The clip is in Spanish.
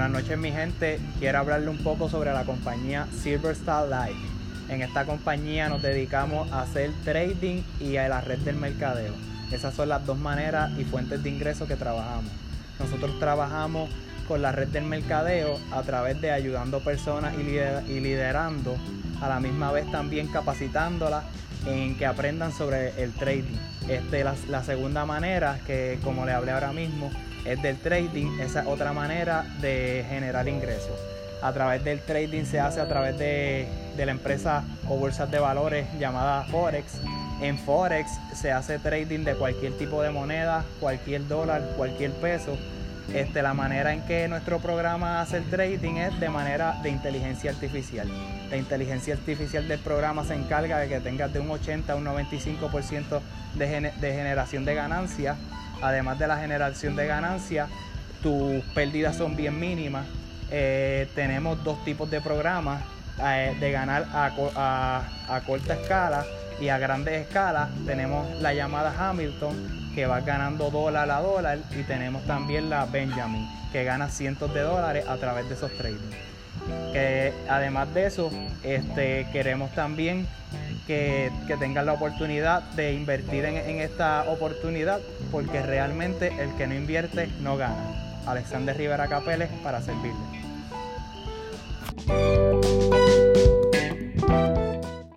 Buenas noches mi gente, quiero hablarle un poco sobre la compañía Silver Star Life. En esta compañía nos dedicamos a hacer trading y a la red del mercadeo. Esas son las dos maneras y fuentes de ingreso que trabajamos. Nosotros trabajamos con la red del mercadeo a través de ayudando personas y liderando, a la misma vez también capacitándolas en que aprendan sobre el trading. Este, la, la segunda manera, que como le hablé ahora mismo, es del trading, esa es otra manera de generar ingresos. A través del trading se hace a través de, de la empresa o bolsas de valores llamada Forex. En Forex se hace trading de cualquier tipo de moneda, cualquier dólar, cualquier peso este, la manera en que nuestro programa hace el trading es de manera de inteligencia artificial. La inteligencia artificial del programa se encarga de que tengas de un 80 a un 95% de, de generación de ganancias. Además de la generación de ganancias, tus pérdidas son bien mínimas. Eh, tenemos dos tipos de programas, eh, de ganar a, a corta escala y a grandes escalas. Tenemos la llamada Hamilton, que va ganando dólar a dólar y tenemos también la Benjamin que gana cientos de dólares a través de esos trading. Que además de eso, este, queremos también que, tengan la oportunidad de invertir en, en esta oportunidad porque realmente el que no invierte no gana. Alexander Rivera Capeles para servirle.